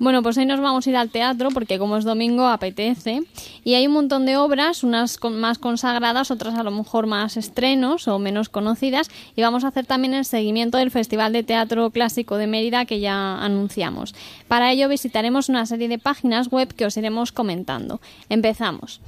Bueno, pues hoy nos vamos a ir al teatro porque como es domingo apetece y hay un montón de obras, unas con- más consagradas, otras a lo mejor más estrenos o menos conocidas y vamos a hacer también el seguimiento del Festival de Teatro Clásico de Mérida que ya anunciamos. Para ello visitaremos una serie de páginas web que os iremos comentando. Empezamos.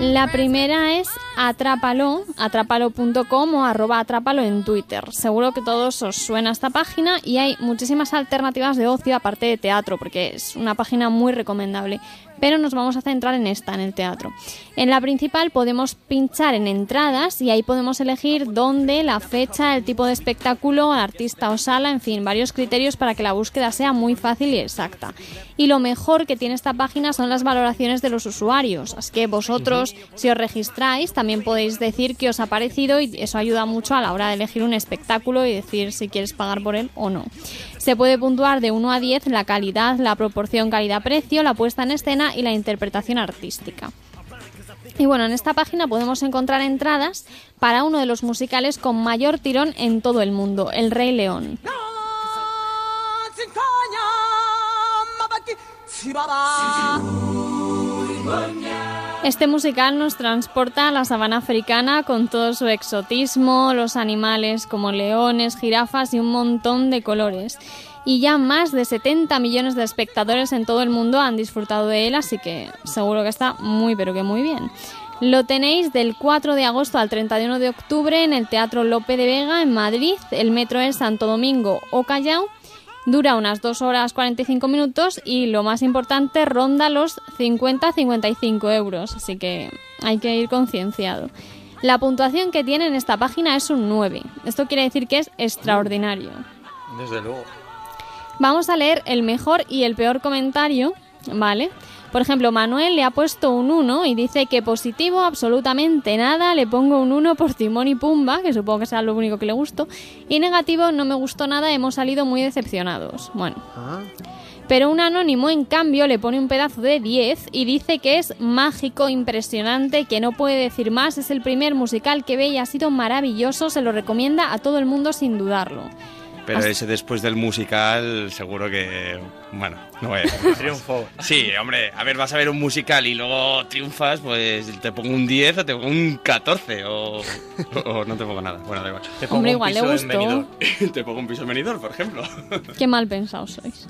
La primera es Atrápalo, atrápalo.com o arroba atrápalo en Twitter. Seguro que todos os suena esta página y hay muchísimas alternativas de ocio aparte de teatro, porque es una página muy recomendable. Pero nos vamos a centrar en esta, en el teatro. En la principal podemos pinchar en entradas y ahí podemos elegir dónde, la fecha, el tipo de espectáculo, artista o sala, en fin, varios criterios para que la búsqueda sea muy fácil y exacta. Y lo mejor que tiene esta página son las valoraciones de los usuarios. Así que vosotros, si os registráis, también podéis decir qué os ha parecido y eso ayuda mucho a la hora de elegir un espectáculo y decir si quieres pagar por él o no. Se puede puntuar de 1 a 10 la calidad, la proporción calidad-precio, la puesta en escena y la interpretación artística. Y bueno, en esta página podemos encontrar entradas para uno de los musicales con mayor tirón en todo el mundo, El Rey León. Este musical nos transporta a la sabana africana con todo su exotismo, los animales como leones, jirafas y un montón de colores. Y ya más de 70 millones de espectadores en todo el mundo han disfrutado de él, así que seguro que está muy pero que muy bien. Lo tenéis del 4 de agosto al 31 de octubre en el Teatro Lope de Vega en Madrid. El metro es Santo Domingo o Callao. Dura unas 2 horas 45 minutos y lo más importante ronda los 50-55 euros, así que hay que ir concienciado. La puntuación que tiene en esta página es un 9. Esto quiere decir que es extraordinario. Desde luego. Vamos a leer el mejor y el peor comentario, ¿vale? Por ejemplo, Manuel le ha puesto un 1 y dice que positivo absolutamente nada, le pongo un 1 por Timón y Pumba, que supongo que sea lo único que le gustó, y negativo no me gustó nada, hemos salido muy decepcionados. Bueno, Ah, pero un anónimo, en cambio, le pone un pedazo de 10 y dice que es mágico, impresionante, que no puede decir más, es el primer musical que ve y ha sido maravilloso, se lo recomienda a todo el mundo sin dudarlo. Pero ese después del musical, seguro que. Bueno, no voy a decir. Triunfo. Sí, hombre, a ver, vas a ver un musical y luego triunfas, pues te pongo un 10 o te pongo un 14 o, o no te pongo nada. Bueno, da igual. Te pongo Hombre, un igual le piso en gustó. Te pongo un piso en Benidorm, por ejemplo. Qué mal pensados sois.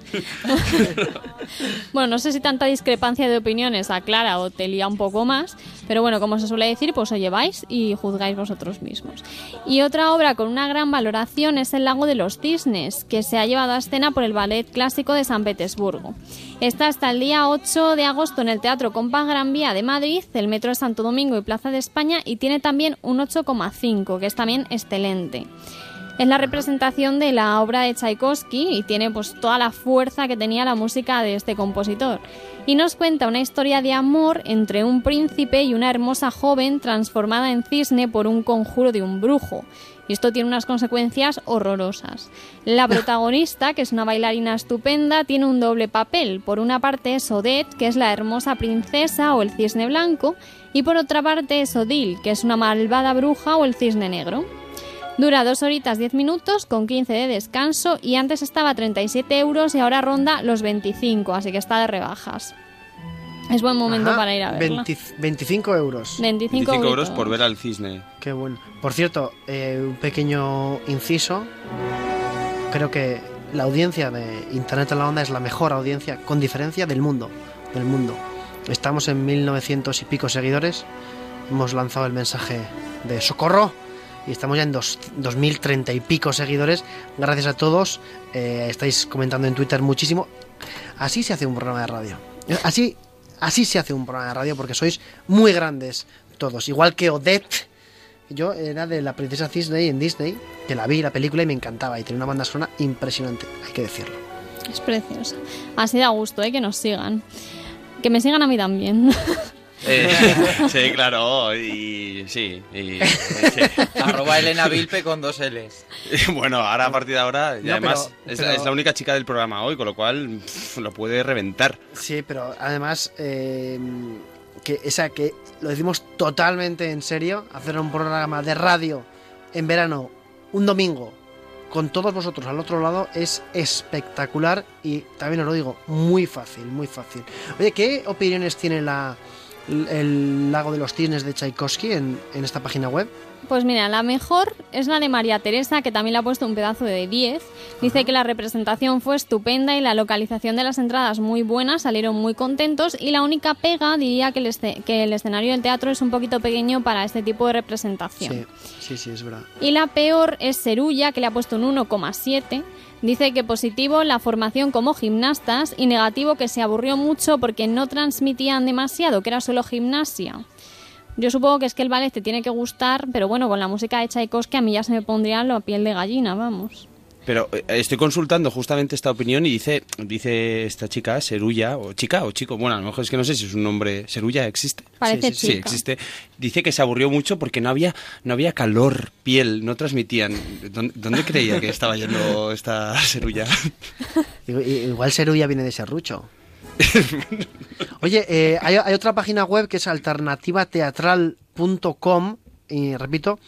bueno, no sé si tanta discrepancia de opiniones aclara o te lía un poco más, pero bueno, como se suele decir, pues os lleváis y juzgáis vosotros mismos. Y otra obra con una gran valoración es El lago de los cisnes, que se ha llevado a escena por el Ballet Clásico de San Petersburgo. Está hasta el día 8 de agosto en el Teatro Compa Gran Vía de Madrid, el Metro de Santo Domingo y Plaza de España, y tiene también un 8,5, que es también excelente. Es la representación de la obra de Tchaikovsky y tiene pues toda la fuerza que tenía la música de este compositor. Y nos cuenta una historia de amor entre un príncipe y una hermosa joven transformada en cisne por un conjuro de un brujo. Y esto tiene unas consecuencias horrorosas. La protagonista, que es una bailarina estupenda, tiene un doble papel. Por una parte es Odette, que es la hermosa princesa o el cisne blanco, y por otra parte es Odile, que es una malvada bruja o el cisne negro. Dura 2 horitas 10 minutos con 15 de descanso y antes estaba a 37 euros y ahora ronda los 25, así que está de rebajas. Es buen momento ajá, para ir a verla. 20 25 euros. 25, 25 euros por ver al cisne. Qué bueno. Por cierto, eh, un pequeño inciso. Creo que la audiencia de Internet en la Onda es la mejor audiencia, con diferencia, del mundo. Del mundo. Estamos en 1900 y pico seguidores. Hemos lanzado el mensaje de socorro. Y estamos ya en dos, 2030 y pico seguidores. Gracias a todos. Eh, estáis comentando en Twitter muchísimo. Así se hace un programa de radio. Así, así se hace un programa de radio porque sois muy grandes todos. Igual que Odette. Yo era de la princesa Disney en Disney, que la vi la película y me encantaba. Y tenía una banda sonora impresionante, hay que decirlo. Es preciosa. Así da gusto, ¿eh? Que nos sigan. Que me sigan a mí también. Eh, sí, claro, y sí. Y, sí. Arroba Elena Vilpe con dos L's. Bueno, ahora a partir de ahora, y No, además pero- es, pero- es la única chica del programa hoy, con lo cual pff, lo puede reventar. Sí, pero además, eh, que, o sea, que lo decimos totalmente en serio, hacer un programa de radio en verano, un domingo, con todos vosotros al otro lado es espectacular y también os lo digo, muy fácil, muy fácil. Oye, ¿qué opiniones tiene la, el Lago de los Cisnes de Tchaikovsky en, en esta página web? Pues mira, la mejor es la de María Teresa, que también le ha puesto un pedazo de 10. Dice que la representación fue estupenda y la localización de las entradas muy buena, salieron muy contentos y la única pega diría que el, esce- que el escenario del teatro es un poquito pequeño para este tipo de representación. Sí, sí, sí, es verdad. Y la peor es Serulla, que le ha puesto un 1,7. Dice que positivo la formación como gimnastas y negativo que se aburrió mucho porque no transmitían demasiado, que era solo gimnasia. Yo supongo que es que el ballet te tiene que gustar, pero bueno, con la música de Tchaikovsky a mí ya se me pondría la piel de gallina, vamos. Pero eh, estoy consultando justamente esta opinión y dice, dice esta chica, Serulla, o chica o chico, bueno, a lo mejor es que no sé si es un nombre, Serulla existe. Parece sí, Sí, chica. existe. Dice que se aburrió mucho porque no había, no había calor, piel, no transmitían. ¿Dónde, dónde creía que estaba yendo esta Serulla? Igual Serulla viene de serrucho. Oye, eh, hay, hay otra página web que es alternativateatral.com y repito,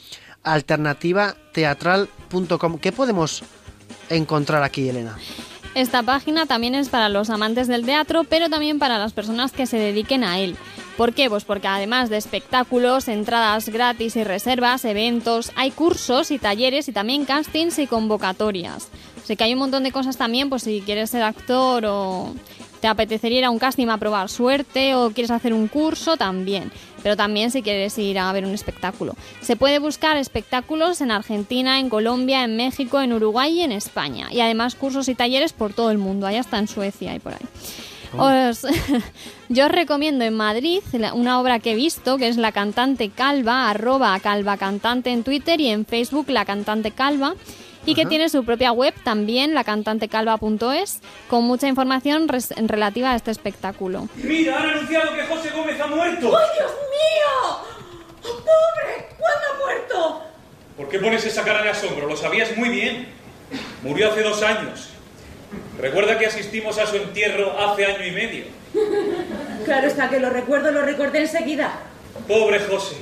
alternativateatral.com. ¿Qué podemos encontrar aquí, Elena? Esta página también es para los amantes del teatro, pero también para las personas que se dediquen a él. ¿Por qué? Pues porque además de espectáculos, entradas gratis y reservas, eventos, hay cursos y talleres y también castings y convocatorias. Así que hay un montón de cosas también, pues si quieres ser actor o te apetecería ir a un casting a probar suerte o quieres hacer un curso, también. Pero también si quieres ir a ver un espectáculo. Se puede buscar espectáculos en Argentina, en Colombia, en México, en Uruguay y en España. Y además cursos y talleres por todo el mundo, hay hasta en Suecia y por ahí. Os- yo os recomiendo en Madrid una obra que he visto, que es La Cantante Calva, arroba calva cantante en Twitter y en Facebook La Cantante Calva, y que tiene su propia web también, lacantantecalva.es, con mucha información res- relativa a este espectáculo. Mira, han anunciado que José Gómez ha muerto. ¡Ay, Dios mío! ¡Oh, ¡Pobre! ¿Cuándo ha muerto? ¿Por qué pones esa cara de asombro? Lo sabías muy bien. Murió hace dos años. Recuerda que asistimos a su entierro hace año y medio. Claro está que lo recuerdo, lo recordé enseguida. Pobre José.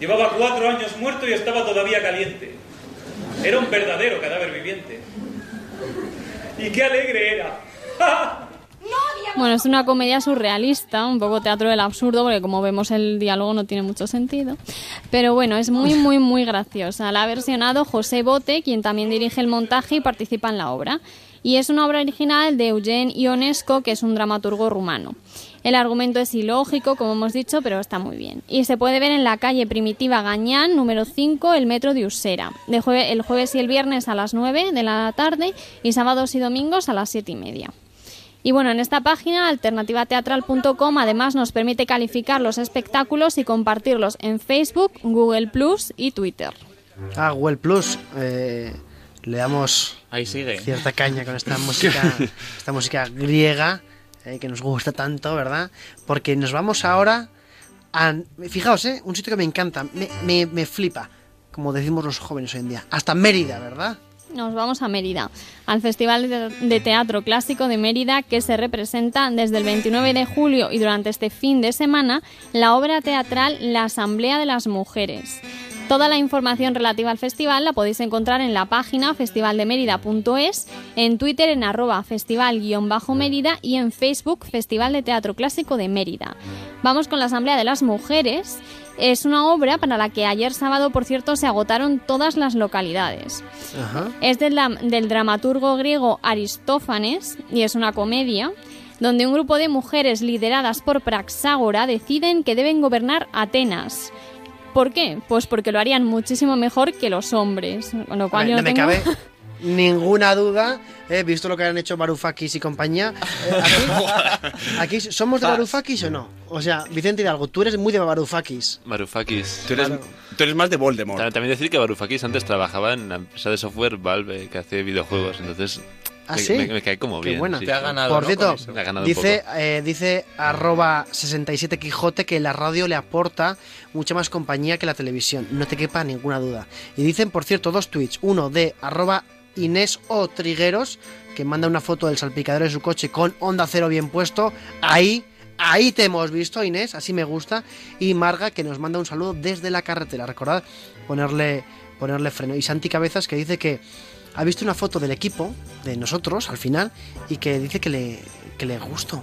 Llevaba cuatro años muerto y estaba todavía caliente. Era un verdadero cadáver viviente. Y qué alegre era. Bueno, es una comedia surrealista, un poco teatro del absurdo, porque como vemos el diálogo no tiene mucho sentido. Pero bueno, es muy, muy, muy graciosa. La ha versionado José Bote, quien también dirige el montaje y participa en la obra. Y es una obra original de Eugen Ionesco, que es un dramaturgo rumano. El argumento es ilógico, como hemos dicho, pero está muy bien. Y se puede ver en la calle Primitiva Gañán, número 5, el metro de Usera. De jue- el jueves y el viernes a las 9 de la tarde y sábados y domingos a las 7 y media. Y bueno, en esta página, alternativateatral.com, además nos permite calificar los espectáculos y compartirlos en Facebook, Google Plus y Twitter. Ah, Google Plus. eh, le damos Ahí sigue. cierta caña con esta música, esta música griega eh, que nos gusta tanto, ¿verdad? Porque nos vamos ahora a... Fijaos, ¿eh? Un sitio que me encanta, me, me, me flipa, como decimos los jóvenes hoy en día. Hasta Mérida, ¿verdad? Nos vamos a Mérida, al Festival de Teatro Clásico de Mérida que se representa desde el 29 de julio y durante este fin de semana la obra teatral La Asamblea de las Mujeres. Toda la información relativa al festival la podéis encontrar en la página festivaldemerida.es, en Twitter en arroba festival-mérida y en Facebook Festival de Teatro Clásico de Mérida. Vamos con la Asamblea de las Mujeres. Es una obra para la que ayer sábado, por cierto, se agotaron todas las localidades. Ajá. Es del dramaturgo griego Aristófanes y es una comedia donde un grupo de mujeres lideradas por Praxágora deciden que deben gobernar Atenas. ¿Por qué? Pues porque lo harían muchísimo mejor que los hombres. Con lo A cual ver, yo no me tengo- cabe ninguna duda, he visto lo que han hecho Varoufakis y compañía. Eh, aquí, aquí ¿Somos de Varoufakis o no? O sea, Vicente Hidalgo, tú eres muy de Varoufakis. Varoufakis. Tú eres, tú eres más de Voldemort. Ta- También decir que Varoufakis antes trabajaba en la empresa de software Valve que hace videojuegos, entonces ¿Ah, me, sí? me- me cae como Qué bien. buena. sí, Te ha ganado. Por cierto, Con eso. Me ha ganado dice, eh, dice arroba 67 Quijote que la radio le aporta mucha más compañía que la televisión. No te quepa ninguna duda. Y dicen, por cierto, dos tweets. Uno de arroba Inés O Trigueros, que manda una foto del salpicadero de su coche con onda cero bien puesto. Ahí, ahí te hemos visto, Inés, así me gusta. Y Marga, que nos manda un saludo desde la carretera. Recordad ponerle, ponerle freno. Y Santi Cabezas, que dice que ha visto una foto del equipo, de nosotros, al final, y que dice que le, que le gusto.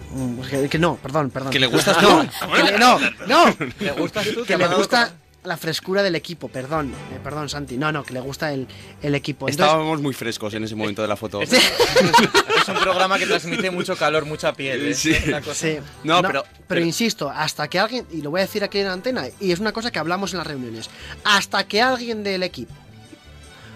Que, que no, perdón, perdón. ¿Que le gustas no, tú? que le- no, no. ¿Le gustas tú? ¿Te Que le gusta la frescura del equipo, perdón. eh, perdón, Santi. No, no, que le gusta el, el equipo. Entonces, Estábamos muy frescos en ese momento de la foto. Es un programa que transmite mucho calor, mucha piel. ¿eh? Sí. Cosa- Sí. No, pero- pero- insisto, hasta que alguien, y lo voy a decir aquí en la antena, y es una cosa que hablamos en las reuniones, hasta que alguien del equipo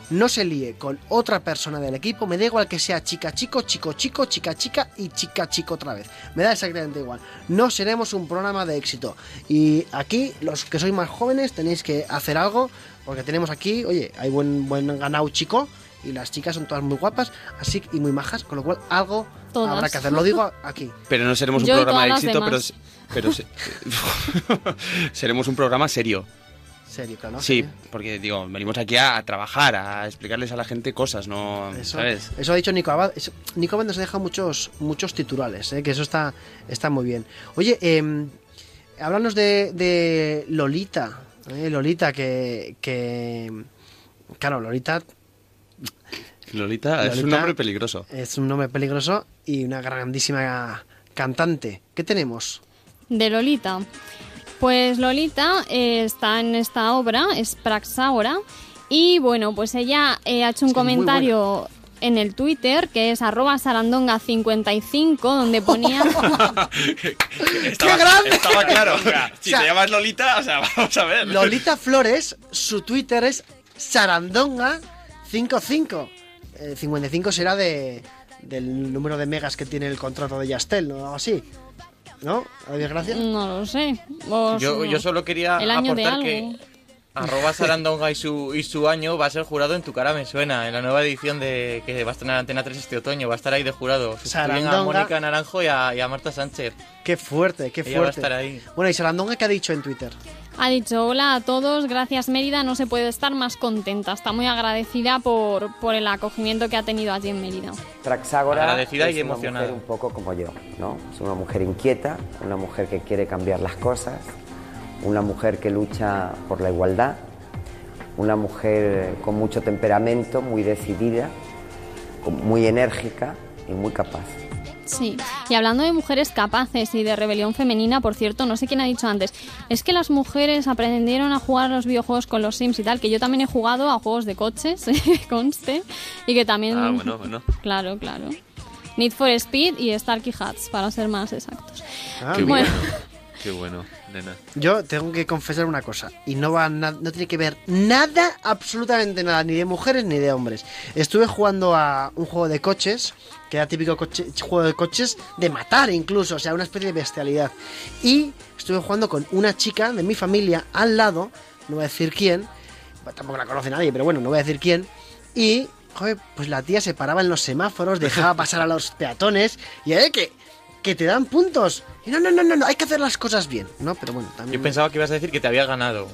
no se líe con otra persona del equipo, me da igual que sea chica chico, chico chico, chica chica y chica chico otra vez. Me da exactamente igual. No seremos un programa de éxito. Y aquí, los que sois más jóvenes, tenéis que hacer algo, porque tenemos aquí, oye, hay buen, buen ganado chico. Y las chicas son todas muy guapas, así y muy majas, con lo cual algo Todas. habrá que hacer. Lo digo aquí. Pero no seremos un Yo programa de éxito, pero, pero se- seremos un programa serio. Serio, claro. Sí, porque digo, venimos aquí a, a trabajar, a explicarles a la gente cosas, no, Eso, ¿sabes? eso ha dicho Nico Abad. Eso- Nico Abad nos deja muchos, muchos titulares, ¿eh? que eso está, está muy bien. Oye, eh, háblanos de, de Lolita. ¿eh? Lolita, que, que. Claro, Lolita Lolita, es un Lolita- nombre peligroso. es un nombre peligroso y una grandísima cantante. ¿Qué tenemos? De Lolita. Pues Lolita eh, está en esta obra, es Praxaura, y bueno, pues ella eh, ha hecho un comentario en el Twitter, que es arroba sarandonga55, donde ponía... Estaba, grande! Estaba claro. si O sea, te llamas Lolita, o sea, vamos a ver. Lolita Flores, su Twitter es Sarandonga55. Eh, 55 será de, del número de megas que tiene el contrato de Yastel, ¿no? Algo así. ¿No? ¿A desgracia? no lo sé. Yo, yo solo quería El año de aportar algo. que arroba Sarandonga y su, y su año va a ser jurado en Tu cara me suena, en la nueva edición de que va a estrenar Antena 3 este otoño, va a estar ahí de jurado. Sustituyen a. Mónica Naranjo y a, y a Marta Sánchez. Qué fuerte, qué Ella va a fuerte. estar ahí. Bueno, y Sarandonga, ¿qué ha dicho en Twitter? Ha dicho, hola a todos, gracias Mérida, no se puede estar más contenta. Está muy agradecida por, por el acogimiento que ha tenido allí en Mérida. Praxágora Agradecida es y una emocionada. mujer un poco como yo, ¿no? Es una mujer inquieta, una mujer que quiere cambiar las cosas, una mujer que lucha por la igualdad, una mujer con mucho temperamento, muy decidida, muy enérgica y muy capaz. Sí, y hablando de mujeres capaces y de rebelión femenina, por cierto, no sé quién ha dicho antes, es que las mujeres aprendieron a jugar a los videojuegos con los Sims y tal, que yo también he jugado a juegos de coches, conste, y que también... Ah, bueno, bueno. Claro, claro. Need for Speed y Starkey Hats, para ser más exactos. Ah, bueno. Qué bueno, nena. Yo tengo que confesar una cosa, y no va no tiene que ver nada, absolutamente nada, ni de mujeres ni de hombres. Estuve jugando a un juego de coches, que era típico juego de coches de matar incluso, o sea, una especie de bestialidad. Y estuve jugando con una chica de mi familia al lado, no voy a decir quién, tampoco la conoce nadie, pero bueno, no voy a decir quién. Y, joder, pues la tía se paraba en los semáforos, dejaba pasar a los peatones, y eh, que, que te dan puntos. Y no, no, no, no, no, hay que hacer las cosas bien, ¿no? Pero bueno, también... Yo pensaba que ibas a decir que te había ganado.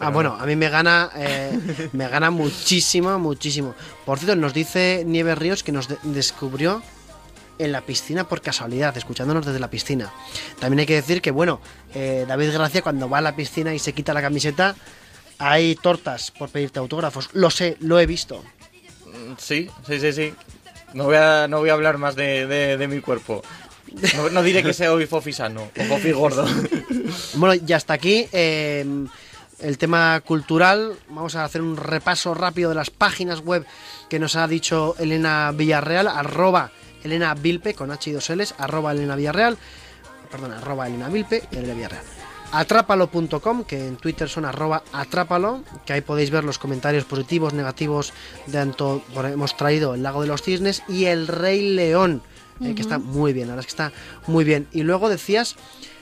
Ah, bueno, no. a mí me gana, eh, me gana muchísimo, muchísimo. Por cierto, nos dice Nieves Ríos que nos de- descubrió en la piscina por casualidad, escuchándonos desde la piscina. También hay que decir que, bueno, eh, David Gracia cuando va a la piscina y se quita la camiseta, hay tortas por pedirte autógrafos. Lo sé, lo he visto. Mm, Sí, sí, sí, sí. No voy a, no voy a hablar más de, de- de mi cuerpo. No, diré que sea hoy fofi sano o fofi gordo. Bueno, y hasta aquí eh, el tema cultural. Vamos a hacer un repaso rápido de las páginas web que nos ha dicho Elena Villarreal, arroba Elena Vilpe, con H y dos L's, arroba Elena Villarreal, perdón, arroba Elena Vilpe y Elena Villarreal. Atrápalo.com, que en Twitter son arroba atrápalo, que ahí podéis ver los comentarios positivos, negativos de Anto, por- hemos traído el lago de los cisnes y el Rey León, eh, que está muy bien, la verdad es que está muy bien. Y luego decías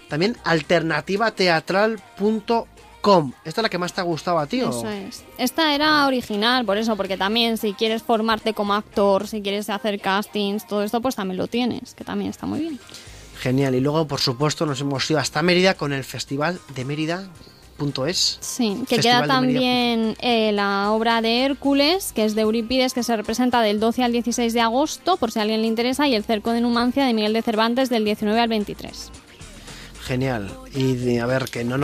también alternativateatral.com. ¿Esta es la que más te ha gustado a ti? Eso es. Esta era original, por eso, porque también si quieres formarte como actor, si quieres hacer castings, todo esto, pues también lo tienes, que también está muy bien. Genial. Y luego, por supuesto, nos hemos ido hasta Mérida con el Festival de Mérida.es. Sí, que Festival queda también eh, la obra de Hércules, que es de Eurípides, que se representa del 12 al 16 de agosto, por si a alguien le interesa, y el Cerco de Numancia de Miguel de Cervantes del 19 al 23. Genial. Y de- a ver, que no nos